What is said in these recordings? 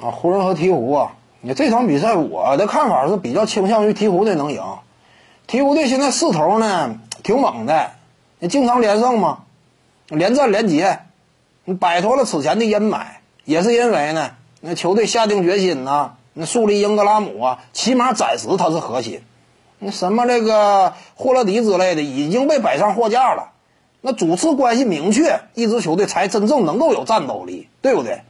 啊，湖人和鹈鹕啊，你这场比赛我的看法是比较倾向于鹈鹕队能赢。鹈鹕队现在势头呢挺猛的，你经常连胜嘛，连战连捷，你摆脱了此前的阴霾，也是因为呢，那球队下定决心呐，那树立英格拉姆啊，起码暂时他是核心。那什么这个霍勒迪之类的已经被摆上货架了，那主次关系明确，一支球队才真正能够有战斗力，对不对？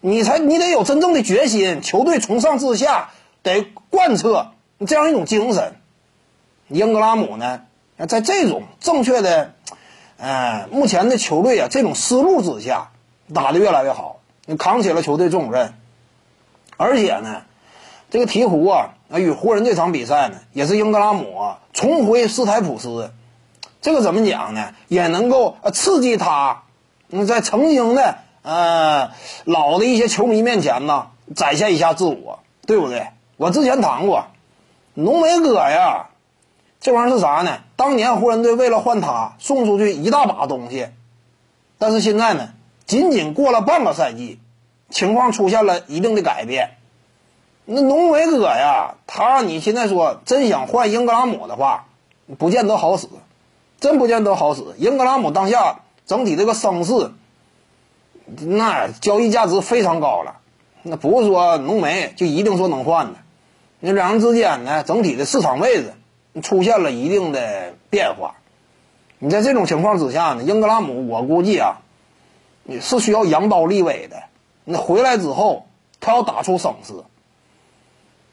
你才你得有真正的决心，球队从上至下得贯彻这样一种精神。英格拉姆呢，在这种正确的，呃，目前的球队啊这种思路之下，打得越来越好，扛起了球队重任。而且呢，这个鹈鹕啊，与湖人这场比赛呢，也是英格拉姆啊重回斯台普斯，这个怎么讲呢？也能够刺激他，在曾经的呃老的一些球迷面前呢，展现一下自我，对不对？我之前谈过，浓眉哥呀。这玩意儿是啥呢？当年湖人队为了换他，送出去一大把东西，但是现在呢，仅仅过了半个赛季，情况出现了一定的改变。那浓眉哥呀，他你现在说真想换英格拉姆的话，不见得好使，真不见得好使。英格拉姆当下整体这个声势，那交易价值非常高了，那不是说浓眉就一定说能换的。那两人之间呢，整体的市场位置。出现了一定的变化，你在这种情况之下呢，英格拉姆我估计啊，你是需要扬刀立威的。那回来之后，他要打出声势，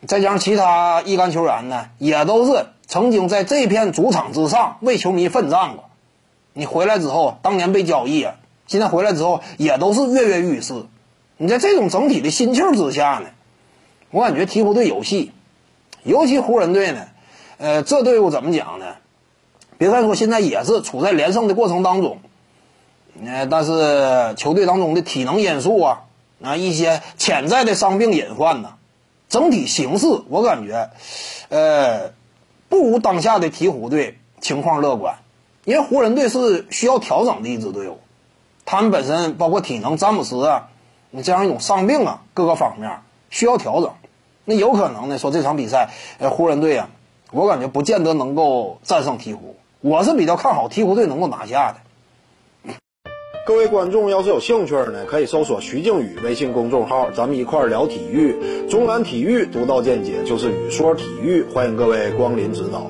再加上其他一干球员呢，也都是曾经在这片主场之上为球迷奋战过。你回来之后，当年被交易啊，现在回来之后也都是跃跃欲试。你在这种整体的心气之下呢，我感觉鹈鹕队有戏，尤其湖人队呢。呃，这队伍怎么讲呢？别看说现在也是处在连胜的过程当中，呃，但是球队当中的体能因素啊，啊一些潜在的伤病隐患呢，整体形势我感觉，呃，不如当下的鹈鹕队情况乐观，因为湖人队是需要调整的一支队伍，他们本身包括体能、詹姆斯啊，你这样一种伤病啊，各个方面需要调整，那有可能呢说这场比赛，呃，湖人队啊。我感觉不见得能够战胜鹈鹕，我是比较看好鹈鹕队能够拿下的。各位观众要是有兴趣呢，可以搜索徐静宇微信公众号，咱们一块聊体育。中南体育独到见解就是语说体育，欢迎各位光临指导。